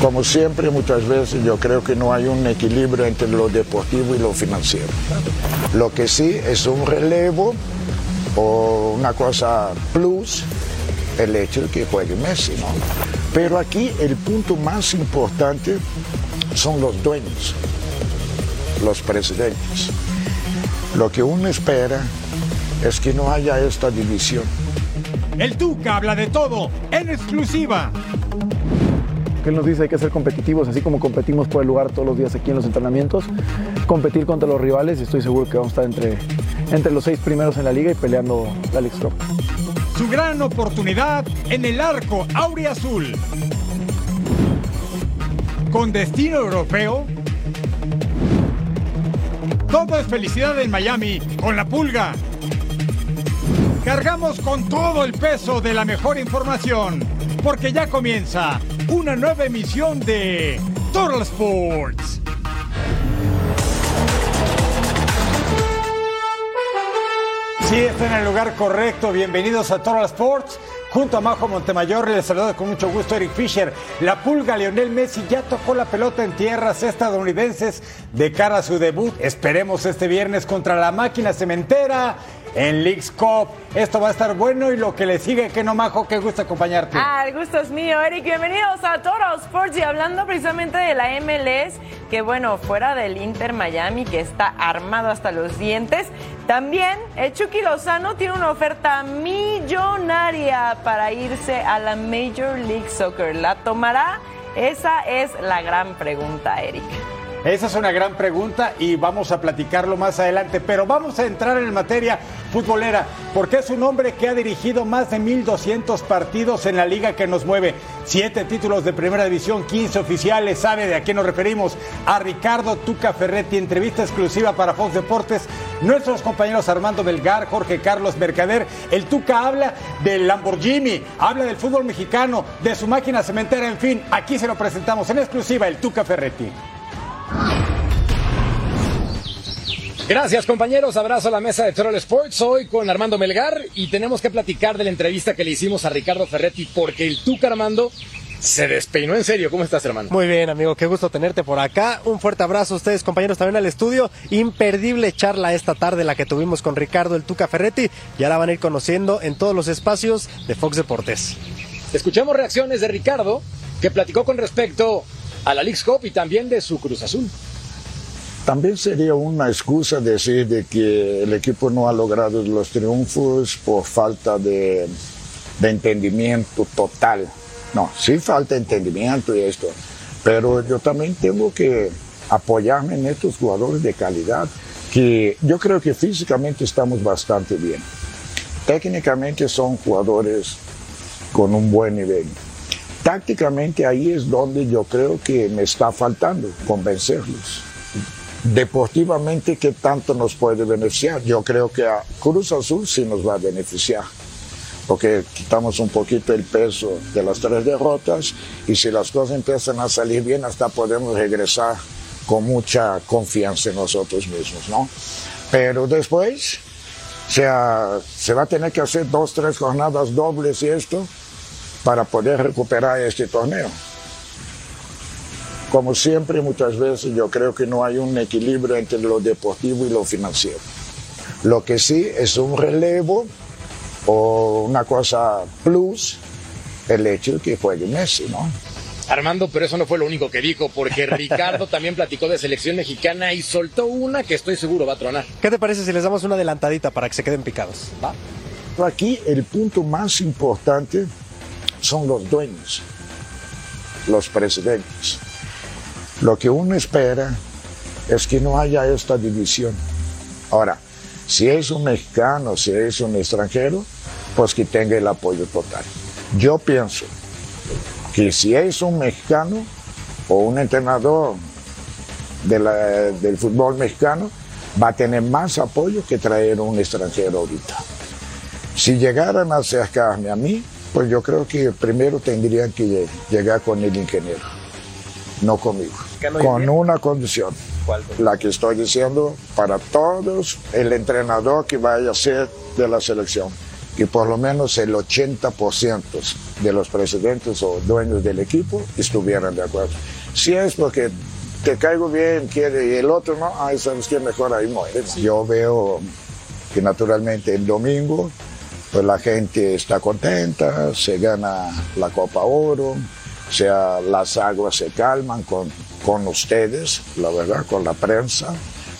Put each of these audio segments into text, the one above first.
Como siempre, muchas veces yo creo que no hay un equilibrio entre lo deportivo y lo financiero. Lo que sí es un relevo o una cosa plus el hecho de que juegue Messi, ¿no? Pero aquí el punto más importante son los dueños, los presidentes. Lo que uno espera es que no haya esta división. El Tuca habla de todo en exclusiva. él nos dice hay que ser competitivos, así como competimos por el lugar todos los días aquí en los entrenamientos, competir contra los rivales y estoy seguro que vamos a estar entre, entre los seis primeros en la liga y peleando la Cup. Su gran oportunidad en el arco auriazul. Con destino europeo. Todo es felicidad en Miami con la pulga. Cargamos con todo el peso de la mejor información, porque ya comienza una nueva emisión de Total Sports. Sí, está en el lugar correcto. Bienvenidos a Total Sports. Junto a Majo Montemayor les saludo con mucho gusto Eric Fisher. La pulga Lionel Messi ya tocó la pelota en tierras estadounidenses de cara a su debut. Esperemos este viernes contra la máquina cementera en Leagues Cup. Esto va a estar bueno y lo que le sigue, que no Majo, que gusta acompañarte. Ah, el gusto es mío, Eric. Bienvenidos a Total Sports y hablando precisamente de la MLS, que bueno, fuera del Inter Miami, que está armado hasta los dientes, también el Chucky Lozano tiene una oferta millonaria para irse a la Major League Soccer. ¿La tomará? Esa es la gran pregunta, Eric. Esa es una gran pregunta y vamos a platicarlo más adelante, pero vamos a entrar en materia futbolera, porque es un hombre que ha dirigido más de 1.200 partidos en la liga que nos mueve, siete títulos de primera división, 15 oficiales, sabe de a qué nos referimos, a Ricardo Tuca Ferretti, entrevista exclusiva para Fox Deportes, nuestros compañeros Armando Belgar, Jorge Carlos Mercader, el Tuca habla del Lamborghini, habla del fútbol mexicano, de su máquina cementera, en fin, aquí se lo presentamos en exclusiva, el Tuca Ferretti. Gracias compañeros, abrazo a la mesa de Troll Sports, hoy con Armando Melgar y tenemos que platicar de la entrevista que le hicimos a Ricardo Ferretti porque el Tuca Armando se despeinó en serio. ¿Cómo estás, hermano? Muy bien, amigo, qué gusto tenerte por acá. Un fuerte abrazo a ustedes, compañeros, también al estudio. Imperdible charla esta tarde la que tuvimos con Ricardo el Tuca Ferretti. Ya la van a ir conociendo en todos los espacios de Fox Deportes. Escuchemos reacciones de Ricardo que platicó con respecto a la League Cup y también de su Cruz Azul. También sería una excusa decir de que el equipo no ha logrado los triunfos por falta de, de entendimiento total. No, sí falta entendimiento y esto, pero yo también tengo que apoyarme en estos jugadores de calidad, que yo creo que físicamente estamos bastante bien. Técnicamente son jugadores con un buen nivel. Tácticamente ahí es donde yo creo que me está faltando convencerlos deportivamente qué tanto nos puede beneficiar. Yo creo que a Cruz Azul sí nos va a beneficiar, porque quitamos un poquito el peso de las tres derrotas y si las cosas empiezan a salir bien, hasta podemos regresar con mucha confianza en nosotros mismos, ¿no? Pero después, o sea, se va a tener que hacer dos, tres jornadas dobles y esto para poder recuperar este torneo. Como siempre, muchas veces yo creo que no hay un equilibrio entre lo deportivo y lo financiero. Lo que sí es un relevo o una cosa plus el hecho de que juegue Messi, ¿no? Armando, pero eso no fue lo único que dijo, porque Ricardo también platicó de selección mexicana y soltó una que estoy seguro va a tronar. ¿Qué te parece si les damos una adelantadita para que se queden picados? ¿Va? Aquí el punto más importante son los dueños, los presidentes. Lo que uno espera es que no haya esta división. Ahora, si es un mexicano, si es un extranjero, pues que tenga el apoyo total. Yo pienso que si es un mexicano o un entrenador del fútbol mexicano, va a tener más apoyo que traer un extranjero ahorita. Si llegaran a acercarme a mí, pues yo creo que primero tendrían que llegar con el ingeniero, no conmigo, con una condición. La que estoy diciendo para todos, el entrenador que vaya a ser de la selección, que por lo menos el 80% de los presidentes o dueños del equipo estuvieran de acuerdo. Si es porque te caigo bien, quiere, y el otro no, ay, sabes que mejor ahí muere. Yo veo que naturalmente el domingo, pues la gente está contenta, se gana la Copa Oro, o sea, las aguas se calman con, con ustedes, la verdad, con la prensa.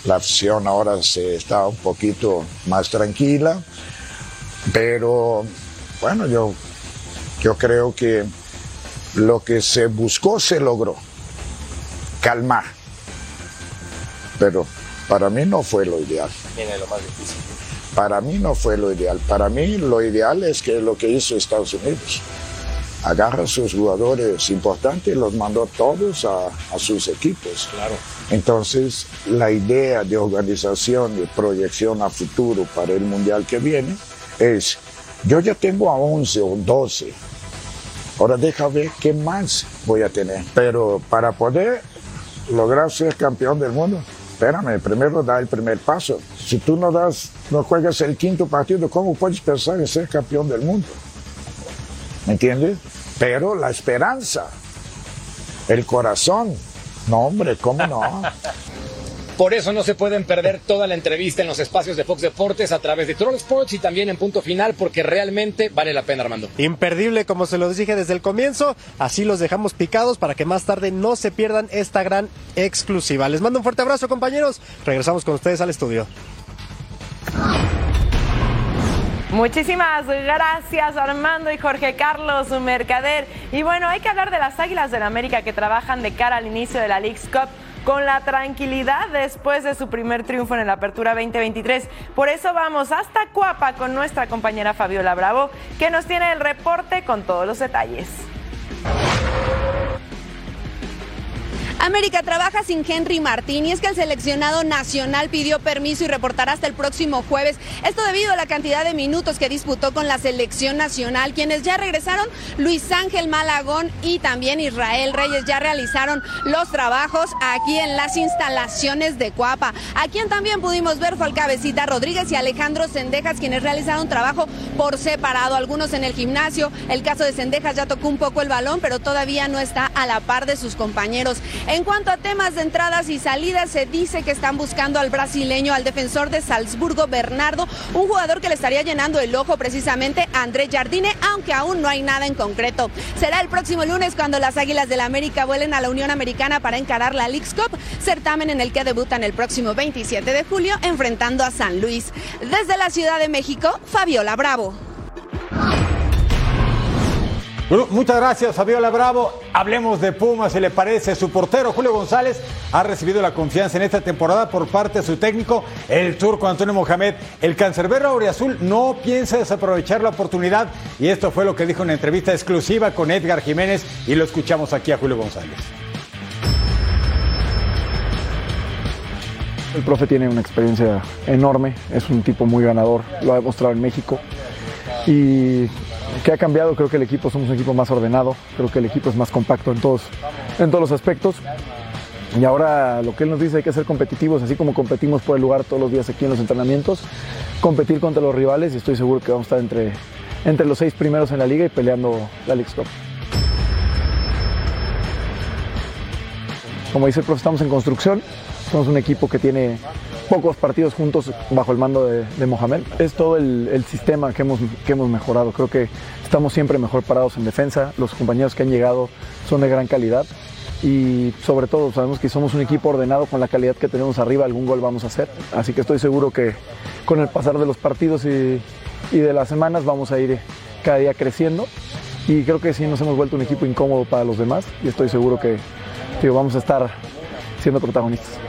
La afición ahora se está un poquito más tranquila, pero bueno, yo, yo creo que lo que se buscó se logró calmar. Pero para mí no fue lo ideal. Viene lo más difícil. Para mí no fue lo ideal. Para mí lo ideal es que lo que hizo Estados Unidos. Agarra a sus jugadores importantes y los mandó todos a, a sus equipos. Claro. Entonces, la idea de organización y proyección a futuro para el mundial que viene es, yo ya tengo a 11 o 12, ahora deja ver qué más voy a tener. Pero para poder lograr ser campeón del mundo, espérame, primero da el primer paso. Si tú no das, no juegas el quinto partido, ¿cómo puedes pensar en ser campeón del mundo? ¿Me entiendes? Pero la esperanza, el corazón, no hombre, ¿cómo no? Por eso no se pueden perder toda la entrevista en los espacios de Fox Deportes a través de Troll Sports y también en punto final porque realmente vale la pena, Armando. Imperdible, como se los dije desde el comienzo, así los dejamos picados para que más tarde no se pierdan esta gran exclusiva. Les mando un fuerte abrazo, compañeros. Regresamos con ustedes al estudio. Muchísimas gracias Armando y Jorge Carlos, mercader. Y bueno, hay que hablar de las Águilas del América que trabajan de cara al inicio de la League's Cup con la tranquilidad después de su primer triunfo en la Apertura 2023. Por eso vamos hasta Cuapa con nuestra compañera Fabiola Bravo, que nos tiene el reporte con todos los detalles. América trabaja sin Henry Martín y es que el seleccionado nacional pidió permiso y reportará hasta el próximo jueves. Esto debido a la cantidad de minutos que disputó con la selección nacional. Quienes ya regresaron, Luis Ángel Malagón y también Israel Reyes ya realizaron los trabajos aquí en las instalaciones de Cuapa. A quien también pudimos ver fue al cabecita Rodríguez y Alejandro Sendejas, quienes realizaron trabajo por separado, algunos en el gimnasio. El caso de Sendejas ya tocó un poco el balón, pero todavía no está a la par de sus compañeros. En cuanto a temas de entradas y salidas, se dice que están buscando al brasileño, al defensor de Salzburgo, Bernardo, un jugador que le estaría llenando el ojo precisamente a André Jardine, aunque aún no hay nada en concreto. Será el próximo lunes cuando las Águilas del la América vuelen a la Unión Americana para encarar la League's Cup, certamen en el que debutan el próximo 27 de julio enfrentando a San Luis. Desde la Ciudad de México, Fabiola Bravo. Muchas gracias, Fabiola Bravo. Hablemos de Pumas, si le parece. Su portero, Julio González, ha recibido la confianza en esta temporada por parte de su técnico, el turco Antonio Mohamed. El cancerbero Auriazul no piensa desaprovechar la oportunidad y esto fue lo que dijo en una entrevista exclusiva con Edgar Jiménez y lo escuchamos aquí a Julio González. El profe tiene una experiencia enorme, es un tipo muy ganador, lo ha demostrado en México y ¿Qué ha cambiado? Creo que el equipo somos un equipo más ordenado, creo que el equipo es más compacto en todos, en todos los aspectos. Y ahora lo que él nos dice hay que ser competitivos, así como competimos por el lugar todos los días aquí en los entrenamientos, competir contra los rivales y estoy seguro que vamos a estar entre, entre los seis primeros en la liga y peleando la League Cup. Como dice el profe, estamos en construcción, somos un equipo que tiene pocos partidos juntos bajo el mando de, Mohamed. Es todo el, sistema que hemos, que hemos mejorado. Creo que estamos siempre mejor parados en defensa. Los compañeros que han llegado son de gran calidad. Y sobre todo sabemos que somos un equipo ordenado con la calidad que tenemos arriba, algún gol vamos a hacer. Así que estoy seguro que con el pasar de los partidos y, de las semanas vamos a ir cada día creciendo. Y creo que sí nos hemos vuelto un equipo incómodo para los demás y estoy seguro que vamos a estar siendo protagonistas.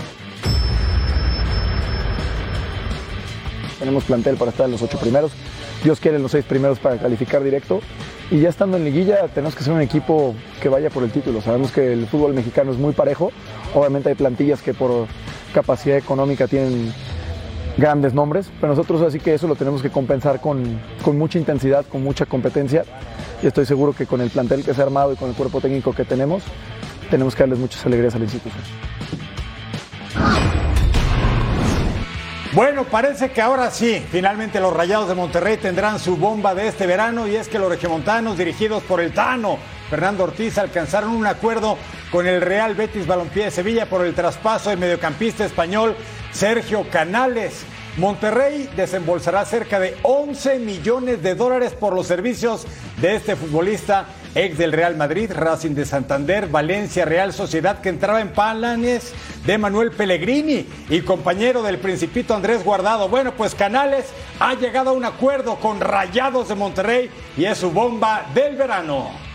Tenemos plantel para estar en los ocho primeros. Dios quiere los seis primeros para calificar directo. Y ya estando en liguilla tenemos que ser un equipo que vaya por el título. Sabemos que el fútbol mexicano es muy parejo. Obviamente hay plantillas que por capacidad económica tienen grandes nombres, pero nosotros así que eso lo tenemos que compensar con, con mucha intensidad, con mucha competencia. Y estoy seguro que con el plantel que se ha armado y con el cuerpo técnico que tenemos, tenemos que darles muchas alegrías a la institución. Bueno, parece que ahora sí, finalmente los Rayados de Monterrey tendrán su bomba de este verano y es que los regiomontanos dirigidos por el Tano, Fernando Ortiz, alcanzaron un acuerdo con el Real Betis Balompié de Sevilla por el traspaso del mediocampista español Sergio Canales. Monterrey desembolsará cerca de 11 millones de dólares por los servicios de este futbolista ex del Real Madrid, Racing de Santander, Valencia, Real Sociedad, que entraba en palanes de Manuel Pellegrini y compañero del Principito Andrés Guardado. Bueno, pues Canales ha llegado a un acuerdo con Rayados de Monterrey y es su bomba del verano.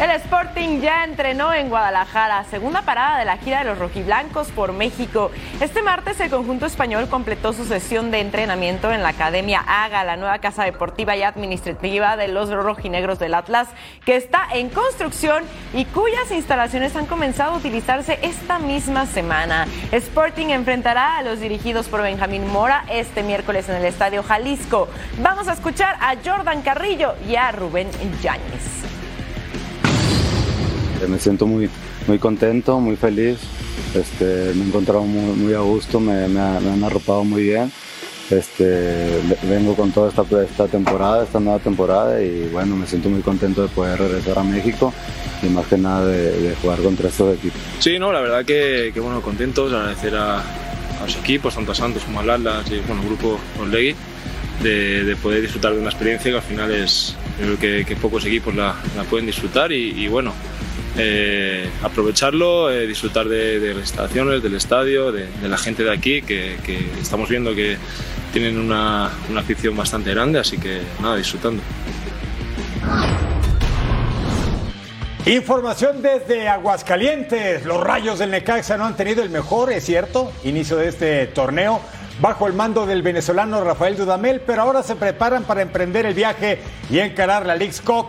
El Sporting ya entrenó en Guadalajara, segunda parada de la gira de los rojiblancos por México. Este martes el conjunto español completó su sesión de entrenamiento en la Academia AGA, la nueva casa deportiva y administrativa de los rojinegros del Atlas, que está en construcción y cuyas instalaciones han comenzado a utilizarse esta misma semana. Sporting enfrentará a los dirigidos por Benjamín Mora este miércoles en el Estadio Jalisco. Vamos a escuchar a Jordan Carrillo y a Rubén Yáñez. Me siento muy, muy contento, muy feliz. Este, me he encontrado muy, muy a gusto, me, me, han arropado muy bien. Este, vengo con toda esta, esta temporada, esta nueva temporada y bueno, me siento muy contento de poder regresar a México y más que nada de, jugar contra estos equipos. Sí, no, la verdad que, que bueno, contentos, agradecer a, a, los equipos, tanto a Santos como a Atlas y bueno, el grupo Orlegui, de, de, poder disfrutar de una experiencia que al final es, creo que, que pocos equipos la, la pueden disfrutar y, y bueno, eh, aprovecharlo, eh, disfrutar de, las instalaciones, del estadio, de, la gente de aquí, que, estamos viendo que tienen una, una, afición bastante grande, así que nada, disfrutando. Información desde Aguascalientes. Los rayos del Necaxa no han tenido el mejor, es cierto, inicio de este torneo bajo el mando del venezolano Rafael Dudamel, pero ahora se preparan para emprender el viaje y encarar la League's Cup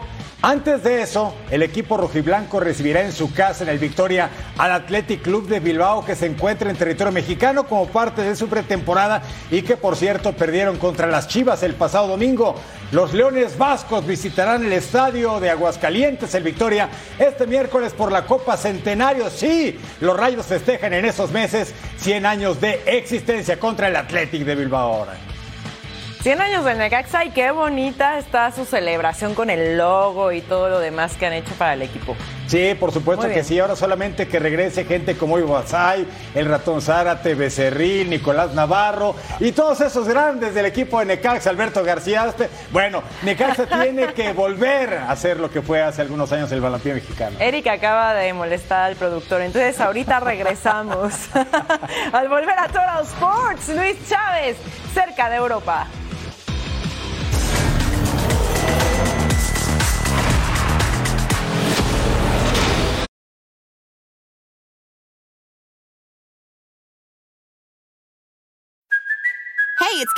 antes de eso, el equipo rojiblanco recibirá en su casa en el Victoria al Athletic Club de Bilbao que se encuentra en territorio mexicano como parte de su pretemporada y que por cierto perdieron contra las Chivas el pasado domingo. Los Leones Vascos visitarán el estadio de Aguascalientes, el Victoria, este miércoles por la Copa Centenario. Sí, los Rayos festejan en esos meses 100 años de existencia contra el Athletic de Bilbao ahora. 100 años de Necaxa y qué bonita está su celebración con el logo y todo lo demás que han hecho para el equipo. Sí, por supuesto que sí. Ahora solamente que regrese gente como Ivo Asay, el ratón Zárate, Becerril, Nicolás Navarro y todos esos grandes del equipo de Necaxa, Alberto García. Bueno, Necaxa tiene que volver a hacer lo que fue hace algunos años el balompié mexicano. Eric acaba de molestar al productor, entonces ahorita regresamos. al volver a Total Sports, Luis Chávez, cerca de Europa.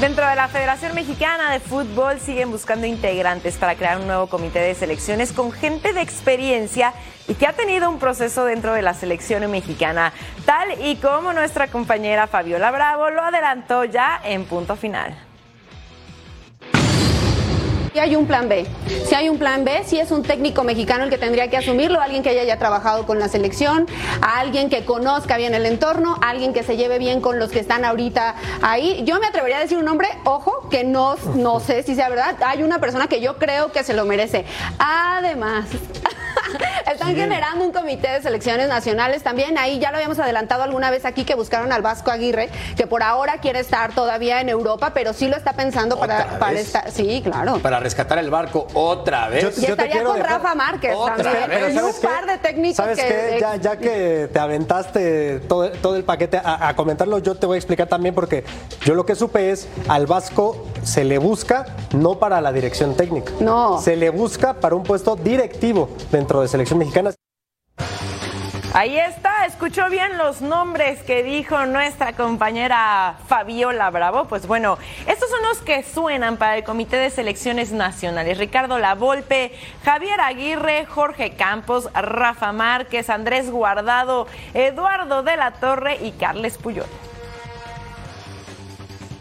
Dentro de la Federación Mexicana de Fútbol siguen buscando integrantes para crear un nuevo comité de selecciones con gente de experiencia y que ha tenido un proceso dentro de la selección mexicana, tal y como nuestra compañera Fabiola Bravo lo adelantó ya en punto final. Si hay un plan B. Si hay un plan B, si es un técnico mexicano el que tendría que asumirlo, alguien que haya ya trabajado con la selección, alguien que conozca bien el entorno, alguien que se lleve bien con los que están ahorita ahí. Yo me atrevería a decir un nombre, ojo, que no, no sé si sea verdad. Hay una persona que yo creo que se lo merece. Además, Están generando un comité de selecciones nacionales también. Ahí ya lo habíamos adelantado alguna vez aquí que buscaron al Vasco Aguirre, que por ahora quiere estar todavía en Europa, pero sí lo está pensando para, para estar. Sí, claro. Para rescatar el barco otra vez. y estaría con Rafa Márquez también. Y un par de técnicos ¿Sabes que. qué? Ya, ya que te aventaste todo, todo el paquete a, a comentarlo, yo te voy a explicar también porque yo lo que supe es al Vasco se le busca no para la dirección técnica. No. Se le busca para un puesto directivo dentro de selección mexicana. Ahí está, escuchó bien los nombres que dijo nuestra compañera Fabiola Bravo. Pues bueno, estos son los que suenan para el Comité de Selecciones Nacionales. Ricardo Lavolpe, Javier Aguirre, Jorge Campos, Rafa Márquez, Andrés Guardado, Eduardo de la Torre y Carles Puyol.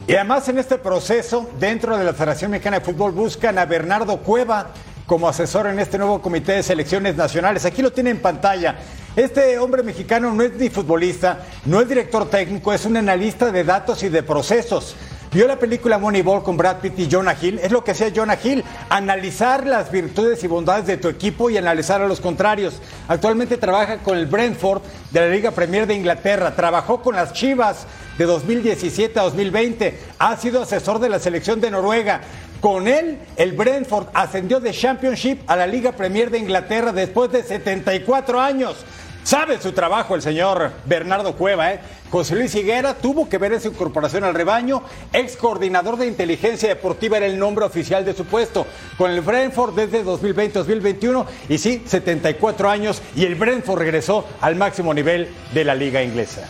Y además en este proceso, dentro de la Federación Mexicana de Fútbol, buscan a Bernardo Cueva como asesor en este nuevo comité de selecciones nacionales. Aquí lo tiene en pantalla. Este hombre mexicano no es ni futbolista, no es director técnico, es un analista de datos y de procesos. Vio la película Moneyball con Brad Pitt y Jonah Hill. Es lo que hacía Jonah Hill, analizar las virtudes y bondades de tu equipo y analizar a los contrarios. Actualmente trabaja con el Brentford de la Liga Premier de Inglaterra. Trabajó con las Chivas de 2017 a 2020. Ha sido asesor de la selección de Noruega. Con él, el Brentford ascendió de Championship a la Liga Premier de Inglaterra después de 74 años. Sabe su trabajo el señor Bernardo Cueva, ¿eh? José Luis Higuera tuvo que ver en su incorporación al rebaño. Ex coordinador de inteligencia deportiva era el nombre oficial de su puesto. Con el Brentford desde 2020-2021 y sí, 74 años y el Brentford regresó al máximo nivel de la liga inglesa.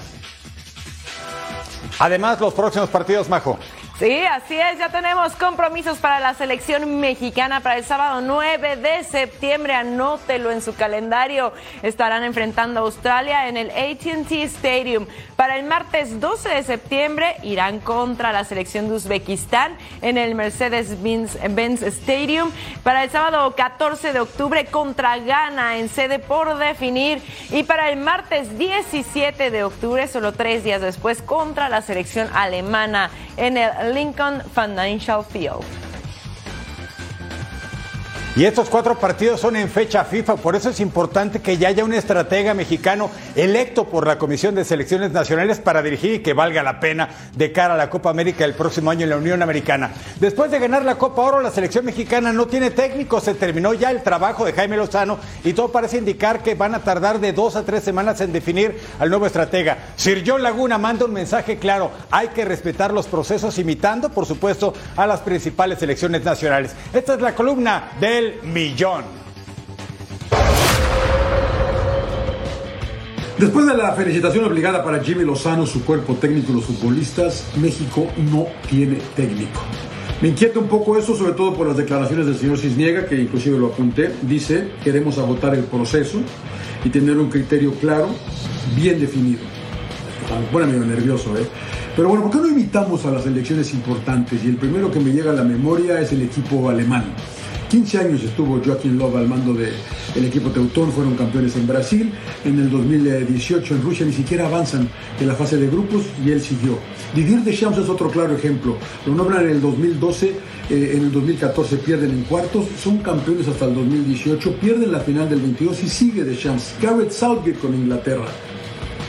Además, los próximos partidos, Majo. Sí, así es, ya tenemos compromisos para la selección mexicana para el sábado 9 de septiembre. Anótelo en su calendario. Estarán enfrentando a Australia en el ATT Stadium. Para el martes 12 de septiembre irán contra la selección de Uzbekistán en el Mercedes-Benz Stadium. Para el sábado 14 de octubre contra Ghana en sede por definir. Y para el martes 17 de octubre, solo tres días después, contra la selección alemana en el Lincoln Financial Field. Y estos cuatro partidos son en fecha FIFA, por eso es importante que ya haya un estratega mexicano electo por la Comisión de Selecciones Nacionales para dirigir y que valga la pena de cara a la Copa América el próximo año en la Unión Americana. Después de ganar la Copa Oro, la selección mexicana no tiene técnico, se terminó ya el trabajo de Jaime Lozano y todo parece indicar que van a tardar de dos a tres semanas en definir al nuevo estratega. Sir John Laguna manda un mensaje claro, hay que respetar los procesos imitando, por supuesto, a las principales selecciones nacionales. Esta es la columna del millón. Después de la felicitación obligada para Jimmy Lozano, su cuerpo técnico y los futbolistas, México no tiene técnico. Me inquieta un poco eso, sobre todo por las declaraciones del señor Cisniega, que inclusive lo apunté. Dice, queremos agotar el proceso y tener un criterio claro, bien definido. Me pone nervioso, ¿eh? Pero bueno, ¿por qué no invitamos a las elecciones importantes? Y el primero que me llega a la memoria es el equipo alemán. 15 años estuvo Joaquín Love al mando del equipo Teutón, fueron campeones en Brasil. En el 2018 en Rusia ni siquiera avanzan en la fase de grupos y él siguió. Didier Deschamps es otro claro ejemplo. Lo nombran en el 2012, eh, en el 2014 pierden en cuartos, son campeones hasta el 2018, pierden la final del 22 y sigue Deschamps. Garrett Southgate con Inglaterra,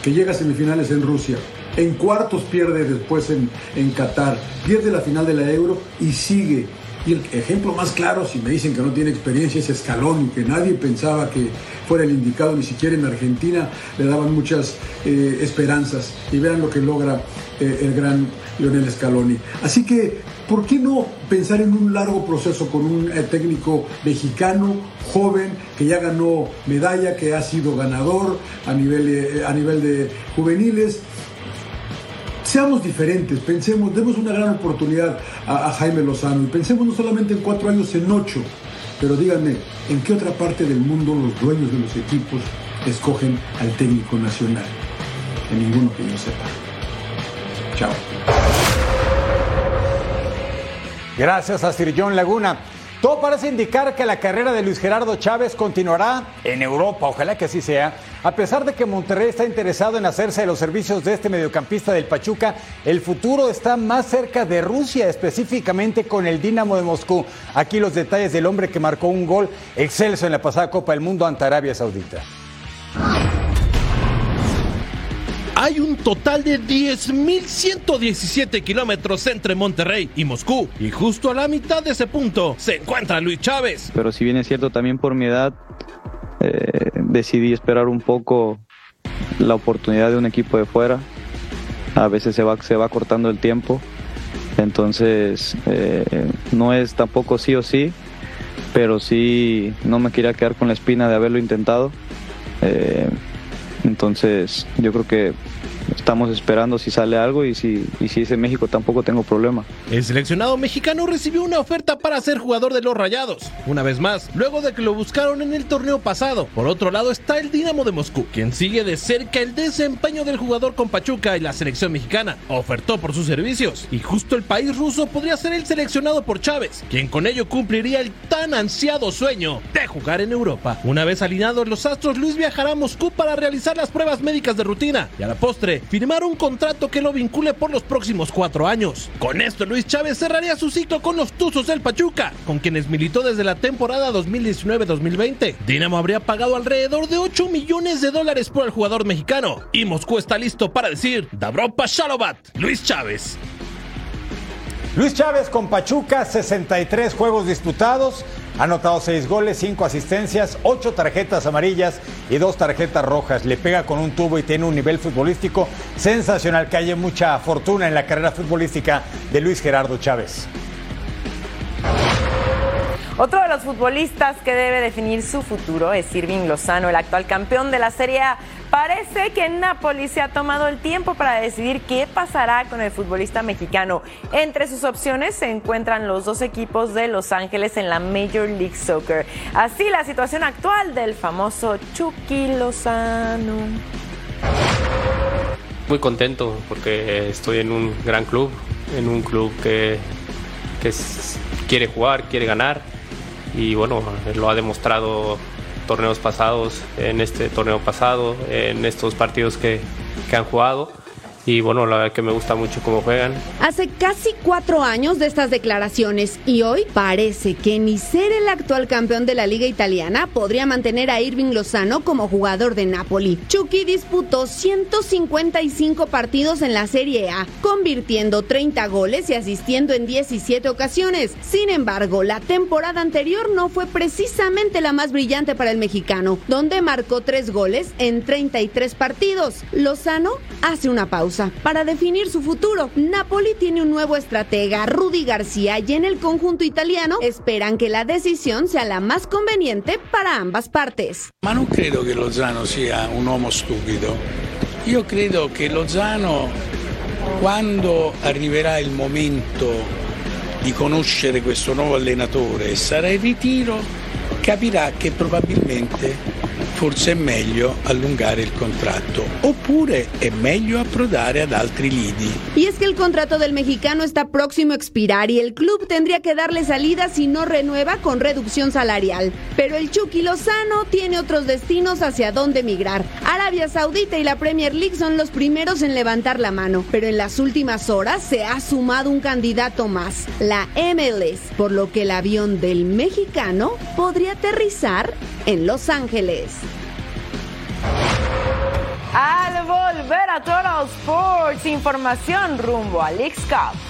que llega a semifinales en Rusia. En cuartos pierde después en, en Qatar, pierde la final de la Euro y sigue y el ejemplo más claro, si me dicen que no tiene experiencia, es Escalón, que nadie pensaba que fuera el indicado, ni siquiera en Argentina le daban muchas eh, esperanzas. Y vean lo que logra eh, el gran Lionel Scaloni. Así que, ¿por qué no pensar en un largo proceso con un eh, técnico mexicano, joven, que ya ganó medalla, que ha sido ganador a nivel, a nivel de juveniles? Seamos diferentes, pensemos, demos una gran oportunidad a, Jaime Lozano y pensemos no solamente en cuatro años, en ocho. Pero díganme, ¿en qué otra parte del mundo los dueños de los equipos escogen al técnico nacional? En ninguno que yo sepa. Chao. Gracias a Sir John Laguna. Todo parece indicar que la carrera de Luis Gerardo Chávez continuará en Europa, ojalá que así sea, A pesar de que Monterrey está interesado en hacerse de los servicios de este mediocampista del Pachuca, el futuro está más cerca de Rusia, específicamente con el Dinamo de Moscú. Aquí los detalles del hombre que marcó un gol excelso en la pasada Copa del Mundo ante Arabia Saudita. Hay un total de 10.117 kilómetros entre Monterrey y Moscú. Y justo a la mitad de ese punto se encuentra Luis Chávez. Pero si bien es cierto también por mi edad, eh, decidí esperar un poco la oportunidad de un equipo de fuera. A veces se va, se va cortando el tiempo. Entonces, eh, no es tampoco sí o sí, pero sí no me quería quedar con la espina de haberlo intentado. Eh, entonces, yo creo que estamos esperando si sale algo y si, y si es en México tampoco tengo problema. El seleccionado mexicano recibió una oferta para ser jugador de los Rayados. Una vez más, luego de que lo buscaron en el torneo pasado. Por otro lado está el Dinamo de Moscú, quien sigue de cerca el desempeño del jugador con Pachuca y la selección mexicana. Ofertó por sus servicios y justo el país ruso podría ser el seleccionado por Chávez, quien con ello cumpliría el tan ansiado sueño de jugar en Europa. Una vez alineados los astros, Luis viajará a Moscú para realizar las pruebas médicas de rutina y a la postre firmar un contrato que lo vincule por los próximos cuatro años. Con esto, Luis Chávez cerraría su ciclo con los Tuzos del Pachuca, con quienes militó desde la temporada 2019-2020. Dinamo habría pagado alrededor de 8 millones de dólares por el jugador mexicano, y Moscú está listo para decir Dabropa Shalovat, Luis Chávez. Luis Chávez con Pachuca, 63 juegos disputados, ha anotado 6 goles, 5 asistencias, 8 tarjetas amarillas y 2 tarjetas rojas. Le pega con un tubo y tiene un nivel futbolístico sensacional que haya mucha fortuna en la carrera futbolística de Luis Gerardo Chávez. Otro de los futbolistas que debe definir su futuro es Irving Lozano, el actual campeón de la Serie A. Parece que Napoli se ha tomado el tiempo para decidir qué pasará con el futbolista mexicano. Entre sus opciones se encuentran los dos equipos de Los Ángeles en la Major League Soccer. Así la situación actual del famoso Chucky Lozano. Muy contento porque estoy en un gran club, en un club que, que quiere jugar, quiere ganar y bueno, lo ha demostrado torneos pasados, en este torneo pasado, en estos partidos que, que han jugado y bueno, la verdad que me gusta mucho cómo juegan. Hace casi cuatro años de estas declaraciones y hoy parece que ni ser el actual campeón de la liga italiana podría mantener a Irving Lozano como jugador de Napoli. Chucky disputó 155 partidos en la Serie A, convirtiendo 30 goles y asistiendo en 17 ocasiones. Sin embargo, la temporada anterior no fue precisamente la más brillante para el mexicano, donde marcó 3 goles en 33 partidos. Lozano hace una pausa para definir su futuro. Napoli tiene un nuevo estratega, Rudy García, y en el conjunto italiano esperan que la decisión sea la más conveniente para ambas partes. Ma non credo che Lozano sia un uomo stupido. Io credo che Lozano, quando arriverà il momento di conoscere questo nuovo allenatore e sarà in ritiro, capirà che probabilmente forse è meglio allungare il contratto oppure è meglio approdare ad altri lidi. Y es que el contrato del mexicano está próximo a expirar y el club tendría que darle salida si no renueva con reducción salarial. Pero el Chucky Lozano tiene otros destinos hacia dónde migrar. Arabia Saudita y la Premier League son los primeros en levantar la mano, pero en las últimas horas se ha sumado un candidato más, la MLS, por lo que el avión del mexicano podría aterrizar en Los Ángeles. Al volver a Total Sports, información rumbo al Leagues Cup.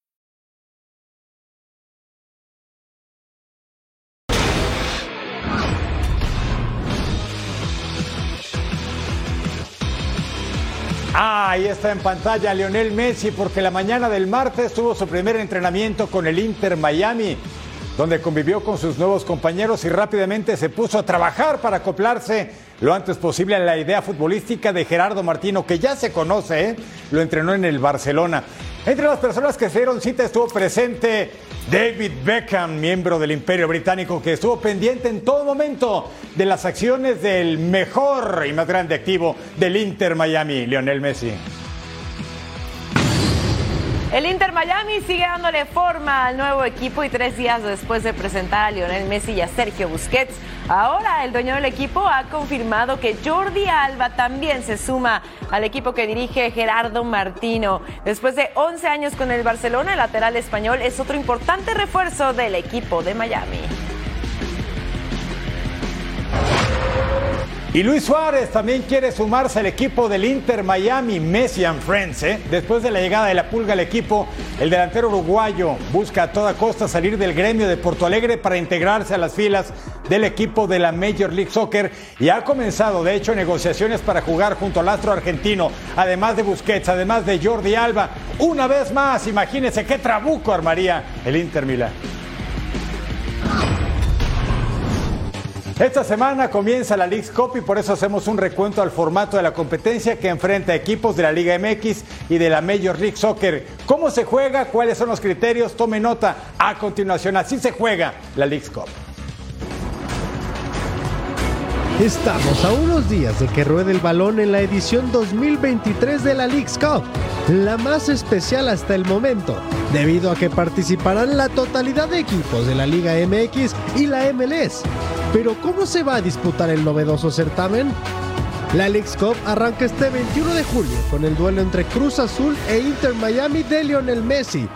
Ah, ahí está en pantalla Lionel Messi porque la mañana del martes tuvo su primer entrenamiento con el Inter Miami, donde convivió con sus nuevos compañeros y rápidamente se puso a trabajar para acoplarse lo antes posible a la idea futbolística de Gerardo Martino, que ya se conoce, ¿eh? lo entrenó en el Barcelona. Entre las personas que se dieron cita estuvo presente David Beckham, miembro del Imperio Británico, que estuvo pendiente en todo momento de las acciones del mejor y más grande activo del Inter Miami, Lionel Messi. El Inter Miami sigue dándole forma al nuevo equipo y tres días después de presentar a Lionel Messi y a Sergio Busquets, ahora el dueño del equipo ha confirmado que Jordi Alba también se suma al equipo que dirige Gerardo Martino. Después de 11 años con el Barcelona, el lateral español es otro importante refuerzo del equipo de Miami. Y Luis Suárez también quiere sumarse al equipo del Inter Miami Messi and Friends. ¿eh? Después de la llegada de la pulga al equipo, el delantero uruguayo busca a toda costa salir del gremio de Porto Alegre para integrarse a las filas del equipo de la Major League Soccer y ha comenzado de hecho negociaciones para jugar junto al astro argentino, además de Busquets, además de Jordi Alba. Una vez más, imagínense qué trabuco armaría el Inter Milán. Esta semana comienza la League Cup y por eso hacemos un recuento al formato de la competencia que enfrenta equipos de la Liga MX y de la Major League Soccer. ¿Cómo se juega? ¿Cuáles son los criterios? Tome nota a continuación. Así se juega la League Cup. Estamos a unos días de que ruede el balón en la edición 2023 de la League's Cup, la más especial hasta el momento, debido a que participarán la totalidad de equipos de la Liga MX y la MLS. Pero ¿cómo se va a disputar el novedoso certamen? La League's Cup arranca este 21 de julio con el duelo entre Cruz Azul e Inter Miami de Lionel Messi,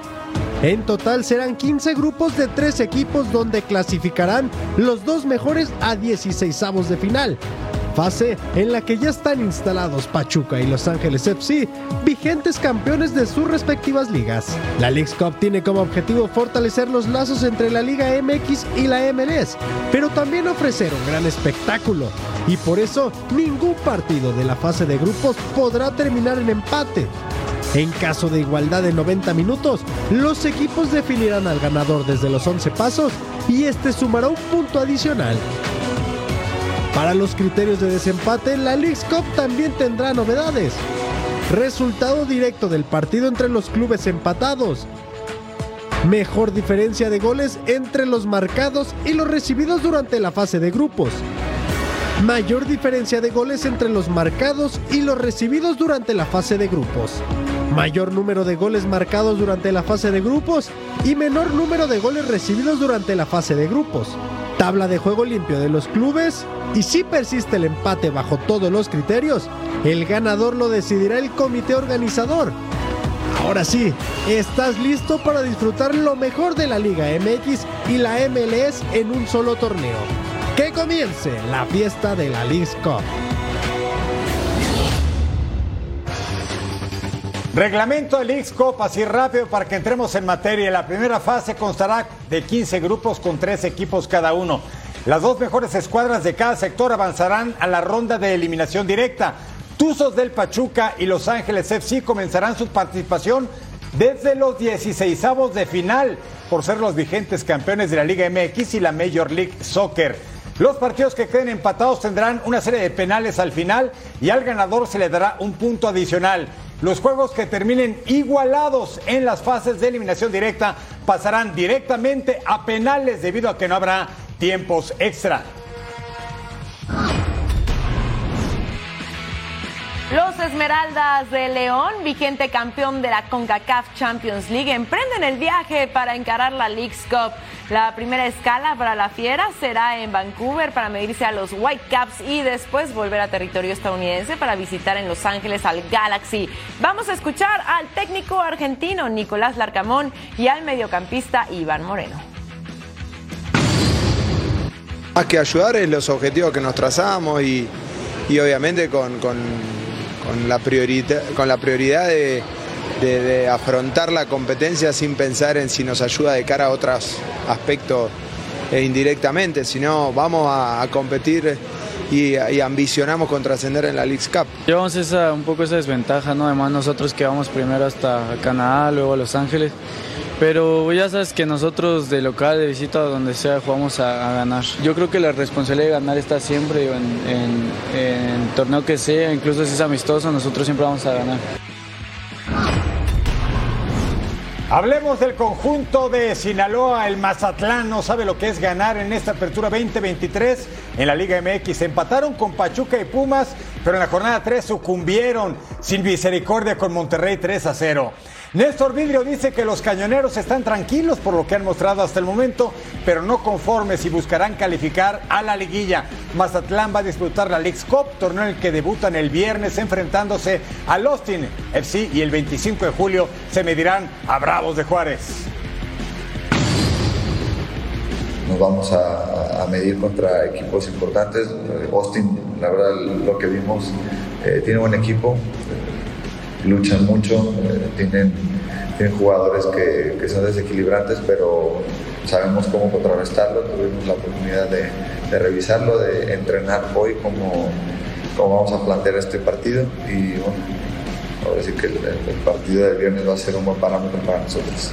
en total serán 15 grupos de 3 equipos donde clasificarán los dos mejores a 16 avos de final. Fase en la que ya están instalados Pachuca y Los Ángeles FC, vigentes campeones de sus respectivas ligas. La Leagues Cup tiene como objetivo fortalecer los lazos entre la Liga MX y la MLS, pero también ofrecer un gran espectáculo. Y por eso, ningún partido de la fase de grupos podrá terminar en empate. En caso de igualdad de 90 minutos, los equipos definirán al ganador desde los 11 pasos y este sumará un punto adicional. Para los criterios de desempate, la League Cup también tendrá novedades. Resultado directo del partido entre los clubes empatados. Mejor diferencia de goles entre los marcados y los recibidos durante la fase de grupos. Mayor diferencia de goles entre los marcados y los recibidos durante la fase de grupos mayor número de goles marcados durante la fase de grupos y menor número de goles recibidos durante la fase de grupos. Tabla de juego limpio de los clubes y si persiste el empate bajo todos los criterios, el ganador lo decidirá el comité organizador. Ahora sí, estás listo para disfrutar lo mejor de la Liga MX y la MLS en un solo torneo. Que comience la fiesta de la League Cup. Reglamento del X-Cop, así rápido para que entremos en materia. La primera fase constará de 15 grupos con 3 equipos cada uno. Las dos mejores escuadras de cada sector avanzarán a la ronda de eliminación directa. Tuzos del Pachuca y Los Ángeles FC comenzarán su participación desde los 16 de final por ser los vigentes campeones de la Liga MX y la Major League Soccer. Los partidos que queden empatados tendrán una serie de penales al final y al ganador se le dará un punto adicional. Los juegos que terminen igualados en las fases de eliminación directa pasarán directamente a penales debido a que no habrá tiempos extra. Los Esmeraldas de León, vigente campeón de la CONCACAF Champions League, emprenden el viaje para encarar la League's Cup. La primera escala para la Fiera será en Vancouver para medirse a los Whitecaps y después volver a territorio estadounidense para visitar en Los Ángeles al Galaxy. Vamos a escuchar al técnico argentino Nicolás Larcamón y al mediocampista Iván Moreno. Más que ayudar es los objetivos que nos trazamos y, obviamente con con la prioridad, con la prioridad de, afrontar la competencia sin pensar en si nos ayuda de cara a otros aspectos e indirectamente, sino vamos a, competir y, ambicionamos con trascender en la Leagues Cup. Llevamos un poco esa desventaja, ¿no? Además nosotros que vamos primero hasta Canadá, luego a Los Ángeles. Pero ya sabes que nosotros de local, de visita, donde sea, jugamos a, ganar. Yo creo que la responsabilidad de ganar está siempre en, en, torneo que sea, incluso si es amistoso, nosotros siempre vamos a ganar. Hablemos del conjunto de Sinaloa. El Mazatlán no sabe lo que es ganar en esta apertura 2023 en la Liga MX. Empataron con Pachuca y Pumas, pero en la jornada 3 sucumbieron sin misericordia con Monterrey 3 a 0. Néstor Vidrio dice que los cañoneros están tranquilos por lo que han mostrado hasta el momento, pero no conformes y buscarán calificar a la liguilla. Mazatlán va a disputar la League's Cup, torneo en el que debutan el viernes enfrentándose al Austin FC y el 25 de julio se medirán a Bravos de Juárez. Nos vamos a, medir contra equipos importantes. Austin, la verdad, lo que vimos, eh, tiene buen equipo, luchan mucho, eh, tienen, tienen jugadores que, que, son desequilibrantes, pero sabemos cómo contrarrestarlo. Tuvimos la oportunidad de, revisarlo, de entrenar hoy cómo, cómo, vamos a plantear este partido y bueno, ahora sí que el, el partido del viernes va a ser un buen parámetro para nosotros.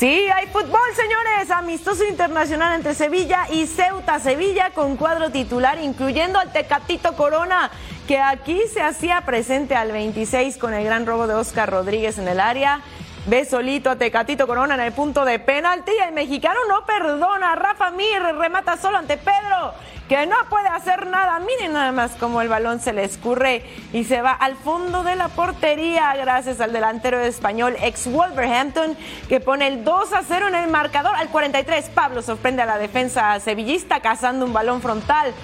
Sí, hay fútbol, señores. Amistoso internacional entre Sevilla y Ceuta. Sevilla con cuadro titular, incluyendo al Tecatito Corona, que aquí se hacía presente al 26 con el gran robo de Oscar Rodríguez en el área. Ve solito a Tecatito Corona en el punto de penalti. El mexicano no perdona. Rafa Mir remata solo ante Pedro, que no puede hacer nada. Miren nada más cómo el balón se le escurre y se va al fondo de la portería, gracias al delantero español ex Wolverhampton, que pone el 2 a 0 en el marcador. Al 43, Pablo sorprende a la defensa sevillista cazando un balón frontal.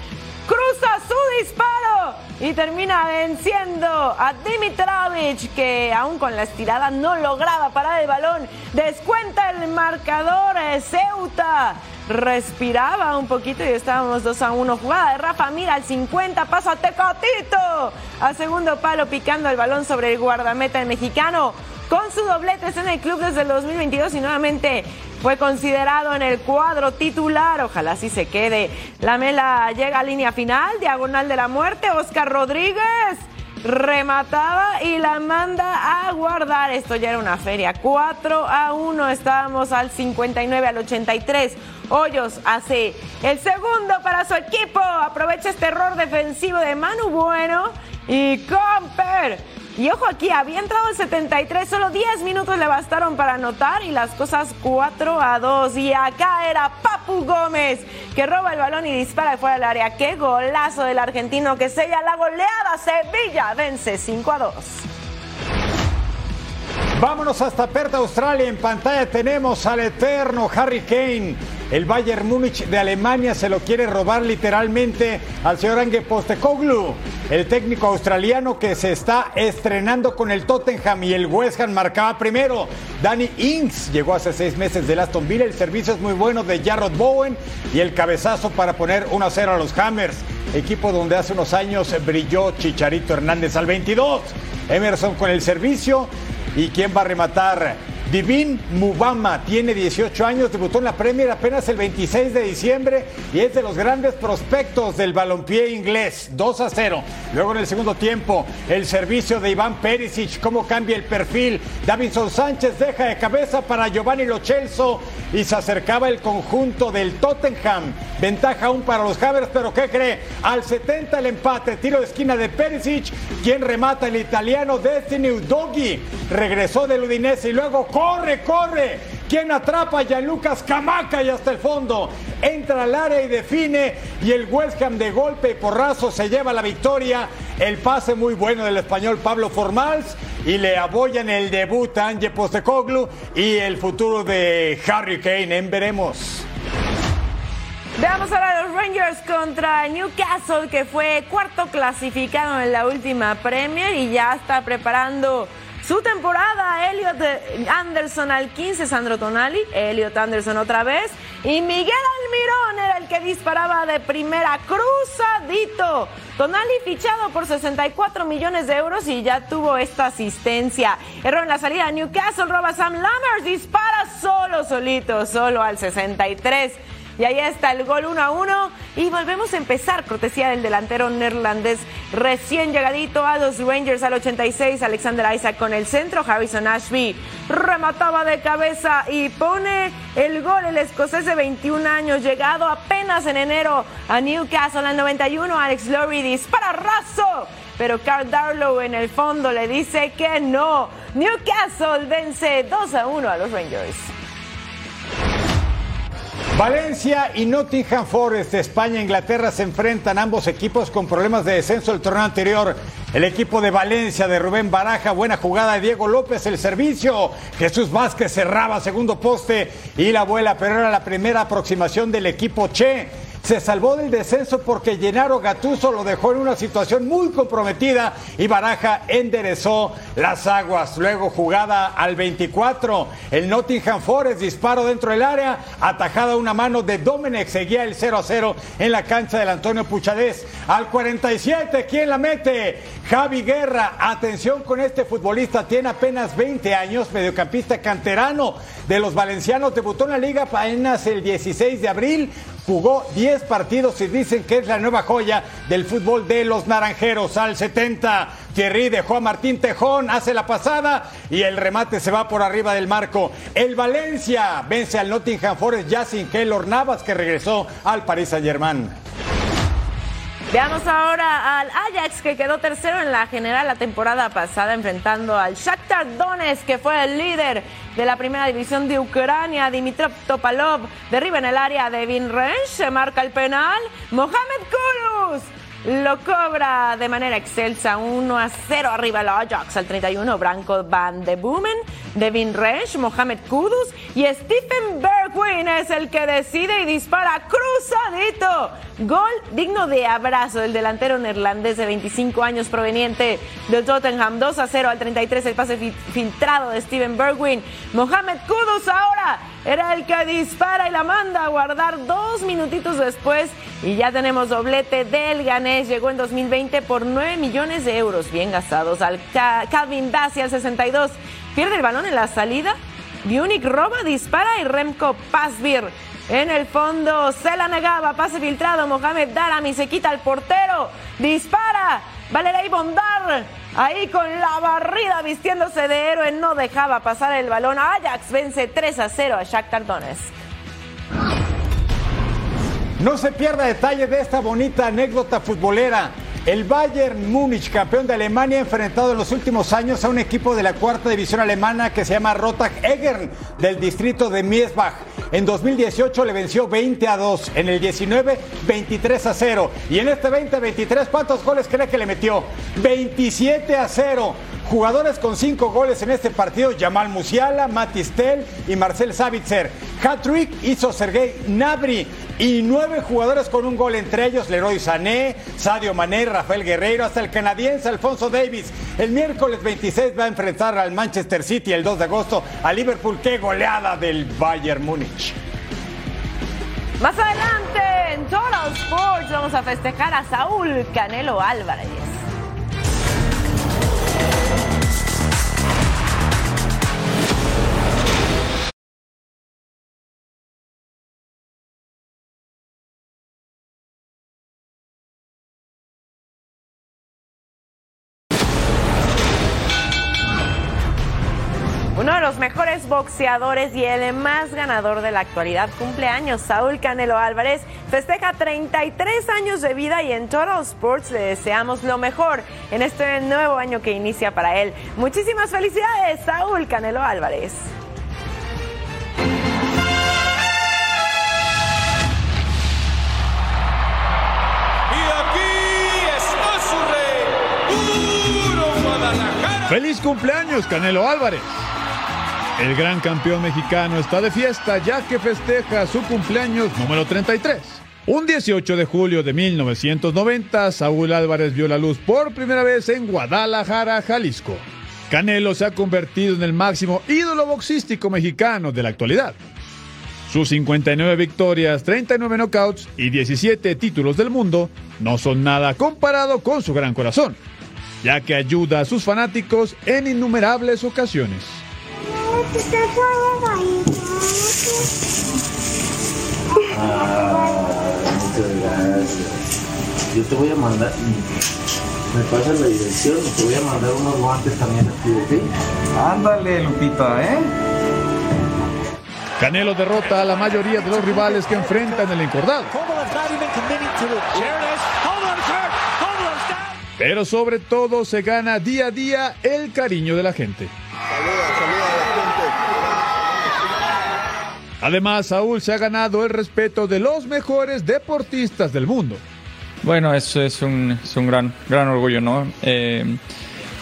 Cruza su disparo y termina venciendo a Dimitrovic, que aún con la estirada no lograba parar el balón. Descuenta el marcador Ceuta. Respiraba un poquito y estábamos 2 a 1. Jugada de Rafa Mira al 50, pasa a Tecatito. A segundo palo picando el balón sobre el guardameta el mexicano. Con su doblete en el club desde el 2022 y nuevamente fue considerado en el cuadro titular. Ojalá así se quede. La Mela llega a línea final, diagonal de la muerte. Oscar Rodríguez remataba y la manda a guardar. Esto ya era una feria. 4 a 1. Estábamos al 59 al 83. Hoyos hace el segundo para su equipo. Aprovecha este error defensivo de Manu Bueno y Comper. Y ojo aquí, había entrado el 73, solo 10 minutos le bastaron para anotar y las cosas 4 a 2. Y acá era Papu Gómez que roba el balón y dispara de fuera del área. Qué golazo del argentino que sella la goleada. Sevilla vence 5 a 2. Vámonos hasta Perth, Australia. En pantalla tenemos al eterno Harry Kane. El Bayern Múnich de Alemania se lo quiere robar literalmente al señor Ange Postecoglou, el técnico australiano que se está estrenando con el Tottenham y el West Ham marcaba primero. Danny Ings llegó hace seis meses del Aston Villa. El servicio es muy bueno de Jarrod Bowen y el cabezazo para poner 1 a 0 a los Hammers, equipo donde hace unos años brilló Chicharito Hernández al 22. Emerson con el servicio. ¿Y quién va a rematar? Divin Mubama tiene 18 años, debutó en la Premier apenas el 26 de diciembre y es de los grandes prospectos del balompié inglés. 2 a 0. Luego en el segundo tiempo, el servicio de Iván Perisic, cómo cambia el perfil. Davinson Sánchez deja de cabeza para Giovanni Lochelso y se acercaba el conjunto del Tottenham. Ventaja aún para los Havers, pero ¿qué cree? Al 70 el empate, tiro de esquina de Perisic, quien remata el italiano Destiny Udogi. Regresó del Udinese y luego corre, corre. Quien atrapa a Gianlucas Camaca y hasta el fondo. Entra al área y define. Y el West Ham de golpe y porrazo se lleva la victoria. El pase muy bueno del español Pablo Formals. Y le aboyan el debut a Ange Postecoglou y el futuro de Harry Kane. En veremos. Veamos ahora a los Rangers contra Newcastle, que fue cuarto clasificado en la última Premier y ya está preparando su temporada. Elliot Anderson al 15, Sandro Tonali, Elliot Anderson otra vez y Miguel Almirón era el que disparaba de primera cruzadito. Tonali fichado por 64 millones de euros y ya tuvo esta asistencia. Error en la salida. Newcastle roba Sam Lammers, dispara solo, solito, solo al 63. Y ahí está el gol 1 a 1. Y volvemos a empezar, cortesía del delantero neerlandés recién llegadito a los Rangers al 86. Alexander Isaac con el centro. Harrison Ashby remataba de cabeza y pone el gol. El escocés de 21 años, llegado apenas en enero a Newcastle al 91. Alex Lowry dispara raso pero Carl Darlow en el fondo le dice que no. Newcastle vence 2 a 1 a los Rangers. Valencia y Nottingham Forest de España e Inglaterra se enfrentan ambos equipos con problemas de descenso del torneo anterior. El equipo de Valencia de Rubén Baraja, buena jugada de Diego López, el servicio. Jesús Vázquez cerraba segundo poste y la vuela, pero era la primera aproximación del equipo Che se salvó del descenso porque Llenaro Gatuso lo dejó en una situación muy comprometida y Baraja enderezó las aguas. Luego jugada al 24, el Nottingham Forest disparo dentro del área, atajada una mano de Domenech, seguía el 0 a 0 en la cancha del Antonio Puchadés. Al 47, ¿quién la mete? Javi Guerra, atención con este futbolista, tiene apenas 20 años, mediocampista canterano de los valencianos, debutó en la liga apenas el 16 de abril, jugó 10 partidos y dicen que es la nueva joya del fútbol de los naranjeros. Al 70, Thierry dejó a Martín Tejón, hace la pasada y el remate se va por arriba del marco. El Valencia vence al Nottingham Forest ya sin Keylor Navas que regresó al Paris Saint Germain. Veamos ahora al Ajax que quedó tercero en la general la temporada pasada enfrentando al Shakhtar Donetsk que fue el líder de la primera división de Ucrania. Dimitrov Topalov derriba en el área de Vinrench, se marca el penal. Mohamed Kudus lo cobra de manera excelsa 1 a 0 arriba el Ajax al 31. Branco Van de Boomen, Devin Resch, Mohamed Kudus y Stephen Bergwijn es el que decide y dispara cruzadito. Gol digno de abrazo del delantero neerlandés de 25 años proveniente del Tottenham. 2 a 0 al 33 el pase filtrado de Steven Bergwijn. Mohamed Kudus ahora era el que dispara y la manda a guardar dos minutitos después y ya tenemos doblete del ganés. Llegó en 2020 por 9 millones de euros bien gastados. Al Calvin Bassi al 62 pierde el balón en la salida. Bionic roba, dispara y Remco Pasvir en el fondo se la negaba, pase filtrado, Mohamed Darami se quita al portero, dispara, Valerey Bondar ahí con la barrida vistiéndose de héroe, no dejaba pasar el balón. Ajax vence 3 a 0 a Shakhtar Donetsk. No se pierda detalle de esta bonita anécdota futbolera. El Bayern Múnich, campeón de Alemania, ha enfrentado en los últimos años a un equipo de la cuarta división alemana que se llama Rotag Egern del distrito de Miesbach. En 2018 le venció 20 a 2, en el 19 23 a 0 y en este 20-23 ¿cuántos goles cree que le metió? 27 a 0. Jugadores con cinco goles en este partido, Jamal Musiala, Matistel y Marcel Savitzer. Hat-trick hizo Sergei Nabri y nueve jugadores con un gol, entre ellos Leroy Sané, Sadio Mané, Rafael Guerreiro, hasta el canadiense Alfonso Davis. El miércoles 26 va a enfrentar al Manchester City el 2 de agosto a Liverpool. ¡Qué goleada del Bayern Múnich! Más adelante en Total Sports vamos a festejar a Saúl Canelo Álvarez. Boxeadores y el más ganador de la actualidad cumpleaños, Saúl Canelo Álvarez, festeja 33 años de vida y en Total Sports le deseamos lo mejor en este nuevo año que inicia para él. Muchísimas felicidades, Saúl Canelo Álvarez. Y aquí está su rey, puro Guadalajara. ¡Feliz cumpleaños, Canelo Álvarez! El gran campeón mexicano está de fiesta ya que festeja su cumpleaños número 33. Un 18 de julio de 1990, Saúl Álvarez vio la luz por primera vez en Guadalajara, Jalisco. Canelo se ha convertido en el máximo ídolo boxístico mexicano de la actualidad. Sus 59 victorias, 39 knockouts y 17 títulos del mundo no son nada comparado con su gran corazón, ya que ayuda a sus fanáticos en innumerables ocasiones. Ah, muchas gracias. Yo te voy a mandar, me pasas la dirección te voy a mandar unos guantes también a ti, ¿ok? Ándale, Lupita, ¿eh? Canelo derrota a la mayoría de los rivales que enfrentan el encordado. Pero sobre todo se gana día a día el cariño de la gente. Además, Saúl se ha ganado el respeto de los mejores deportistas del mundo. Bueno, eso es un, es un gran, gran orgullo, ¿no? Eh,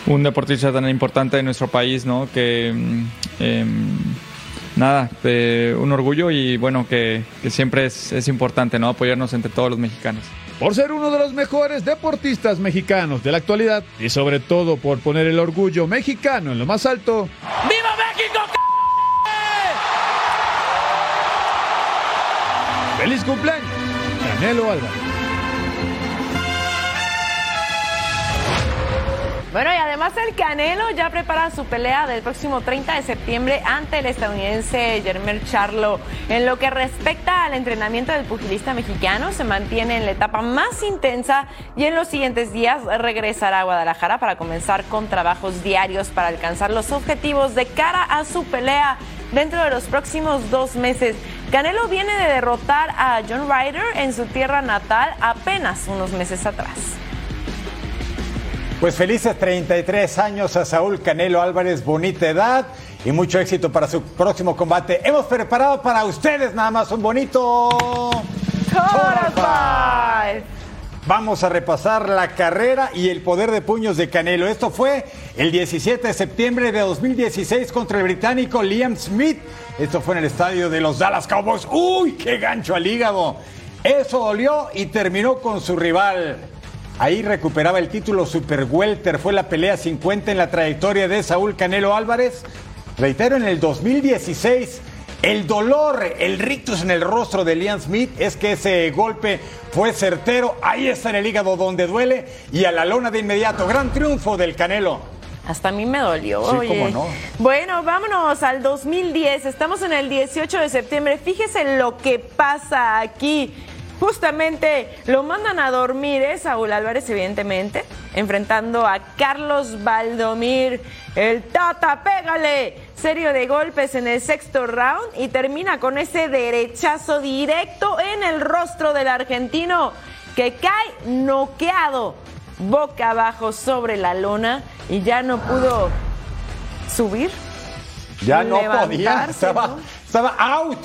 un deportista tan importante en nuestro país, ¿no? Que mm, em, nada, eh, un orgullo y bueno, que, que siempre es, es importante, ¿no? Apoyarnos entre todos los mexicanos. Por ser uno de los mejores deportistas mexicanos de la actualidad y sobre todo por poner el orgullo mexicano en lo más alto, ¡Viva ¡Feliz cumpleaños! Canelo Álvarez. Bueno, y además el Canelo ya prepara su pelea del próximo 30 de septiembre ante el estadounidense Jermel Charlo. En lo que respecta al entrenamiento del pugilista mexicano, se mantiene en la etapa más intensa y en los siguientes días regresará a Guadalajara para comenzar con trabajos diarios para alcanzar los objetivos de cara a su pelea dentro de los próximos dos meses. Canelo viene de derrotar a John Ryder en su tierra natal apenas unos meses atrás. Pues felices 33 años a Saúl Canelo Álvarez, bonita edad y mucho éxito para su próximo combate. Hemos preparado para ustedes nada más un bonito... Total Five. Vamos a repasar la carrera y el poder de puños de Canelo. Esto fue el 17 de septiembre de 2016 contra el británico Liam Smith. Esto fue en el estadio de los Dallas Cowboys. ¡Uy, qué gancho al hígado! Eso dolió y terminó con su rival. Ahí recuperaba el título Super Welter. Fue la pelea 50 en la trayectoria de Saúl Canelo Álvarez. Reitero, en el 2016, el dolor, el rictus en el rostro de Liam Smith es que ese golpe fue certero. Ahí está en el hígado donde duele y a la lona de inmediato. Gran triunfo del Canelo. Hasta a mí me dolió. Sí, oye. cómo no. Bueno, vámonos al 2010. Estamos en el 18 de septiembre. Fíjese lo que pasa aquí. Justamente lo mandan a dormir, ¿eh? Saúl Álvarez, evidentemente, enfrentando a Carlos Valdomir. El Tata, pégale. Serio de golpes en el sexto round y termina con ese derechazo directo en el rostro del argentino que cae noqueado boca abajo sobre la lona y ya no pudo subir. Ya no podía, estaba, ¿no? estaba out.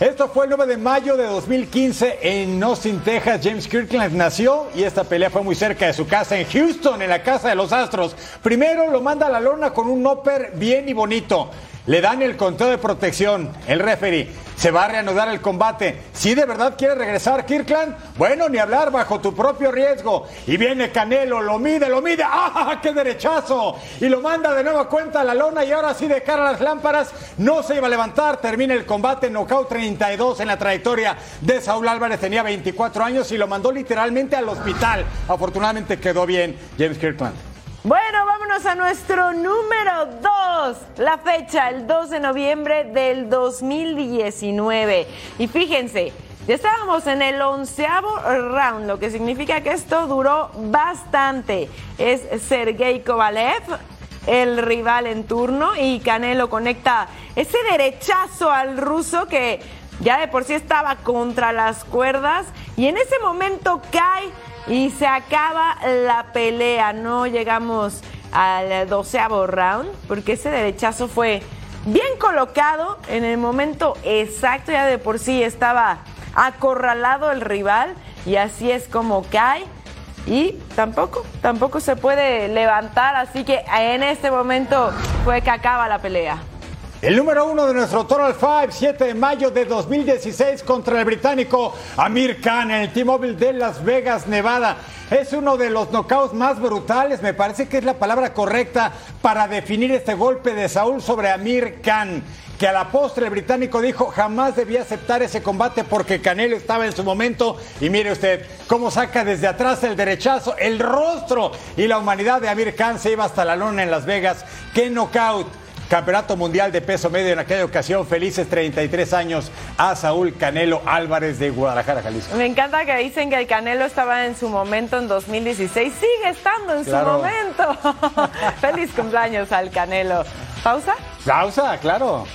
Esto fue el 9 de mayo de 2015 en Austin, Texas. James Kirkland nació y esta pelea fue muy cerca de su casa en Houston, en la casa de los Astros. Primero lo manda a la lona con un upper bien y bonito. Le dan el conteo de protección. El referee se va a reanudar el combate. Si de verdad quiere regresar Kirkland, bueno, ni hablar bajo tu propio riesgo. Y viene Canelo, lo mide, lo mide. ¡Ah, qué derechazo! Y lo manda de nueva cuenta a la lona y ahora sí de cara a las lámparas. No se iba a levantar. Termina el combate. Knockout 32 en la trayectoria de Saúl Álvarez. Tenía 24 años y lo mandó literalmente al hospital. Afortunadamente quedó bien James Kirkland. Bueno, vámonos a nuestro número 2. La fecha, el 2 de noviembre del 2019. Y fíjense, ya estábamos en el onceavo round, lo que significa que esto duró bastante. Es Sergey Kovalev, el rival en turno, y Canelo conecta ese derechazo al ruso que ya de por sí estaba contra las cuerdas. Y en ese momento cae y se acaba la pelea. No llegamos al doceavo round porque ese derechazo fue bien colocado en el momento exacto. Ya de por sí estaba acorralado el rival y así es como cae. Y tampoco, tampoco se puede levantar, así que en este momento fue que acaba la pelea. El número uno de nuestro Total Five, 7 de mayo de 2016 contra el británico Amir Khan en el T-Mobile de Las Vegas, Nevada. Es uno de los knockouts más brutales, me parece que es la palabra correcta para definir este golpe de Saúl sobre Amir Khan. Que a la postre el británico dijo jamás debía aceptar ese combate porque Canelo estaba en su momento. Y mire usted cómo saca desde atrás el derechazo, el rostro y la humanidad de Amir Khan se iba hasta la lona en Las Vegas. ¡Qué knockout! Campeonato Mundial de Peso Medio en aquella ocasión. Felices 33 años a Saúl Canelo Álvarez de Guadalajara, Jalisco. Me encanta que dicen que el Canelo estaba en su momento en 2016. Sigue estando en Claro. su momento. Feliz cumpleaños al Canelo. ¿Pausa? Pausa, claro.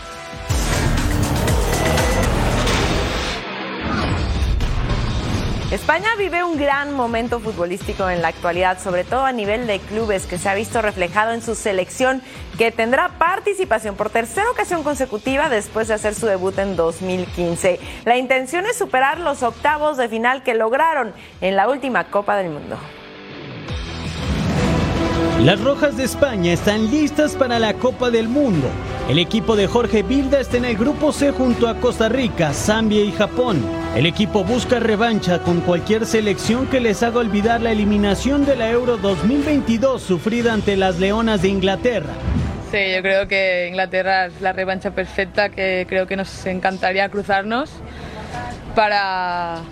España vive un gran momento futbolístico en la actualidad, sobre todo a nivel de clubes, que se ha visto reflejado en su selección, que tendrá participación por tercera ocasión consecutiva después de hacer su debut en 2015. La intención es superar los octavos de final que lograron en la última Copa del Mundo. Las Rojas de España están listas para la Copa del Mundo. El equipo de Jorge Vilda está en el grupo C junto a Costa Rica, Zambia y Japón. El equipo busca revancha con cualquier selección que les haga olvidar la eliminación de la Euro 2022 sufrida ante las Leonas de Inglaterra. Sí, yo creo que Inglaterra es la revancha perfecta, que creo que nos encantaría cruzarnos para,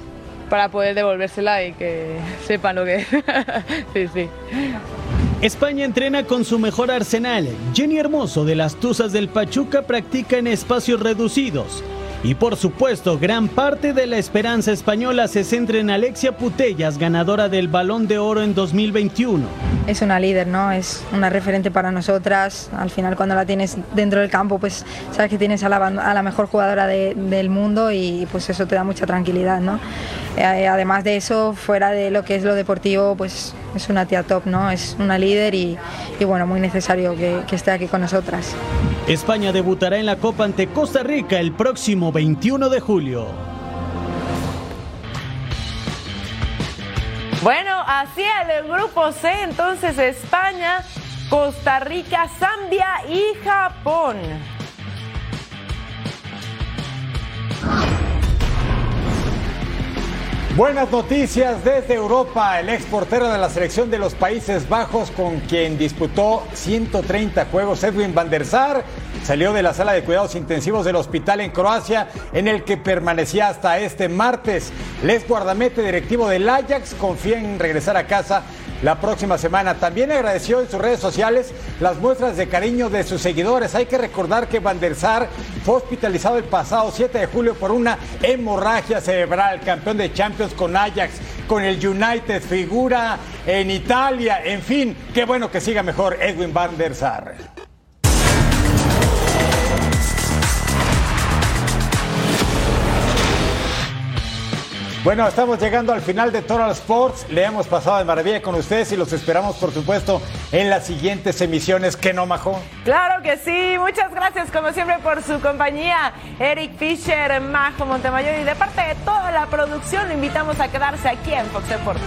para poder devolvérsela y que sepan lo que es. sí, sí. España entrena con su mejor arsenal. Jenny Hermoso de las Tuzas del Pachuca practica en espacios reducidos. Y por supuesto, gran parte de la esperanza española se centra en Alexia Putellas, ganadora del Balón de Oro en 2021. es una líder, ¿no? Es una referente para nosotras. Al final, cuando la tienes dentro del campo, pues sabes que tienes a la, a la mejor jugadora de- del mundo y pues eso te da mucha tranquilidad, ¿no? Eh, además de eso, fuera de lo que es lo deportivo, pues es una tía top, ¿no? Es una líder y, y bueno, muy necesario que, que esté aquí con nosotras. España debutará en la Copa ante Costa Rica el próximo 21 de julio. Bueno, así el grupo C, entonces España, Costa Rica, Zambia y Japón. Buenas noticias desde Europa. El exportero de la selección de los Países Bajos, con quien disputó 130 juegos, Edwin van der Sar, salió de la sala de cuidados intensivos del hospital en Croacia, en el que permanecía hasta este martes. Les guardamete directivo del Ajax confía en regresar a casa la próxima semana. También agradeció en sus redes sociales las muestras de cariño de sus seguidores. Hay que recordar que Van der Sar fue hospitalizado el pasado 7 de julio por una hemorragia cerebral, campeón de Champions con Ajax, con el United, figura en Italia, en fin, qué bueno que siga mejor Edwin Van der Sar. Bueno, estamos llegando al final de Total Sports. Le hemos pasado de maravilla con ustedes y los esperamos, por supuesto, en las siguientes emisiones. ¿Que no, Majo? Claro que sí, muchas gracias como siempre por su compañía. Eric Fisher, Majo Montemayor y de parte de toda la producción lo invitamos a quedarse aquí en Fox Deportes.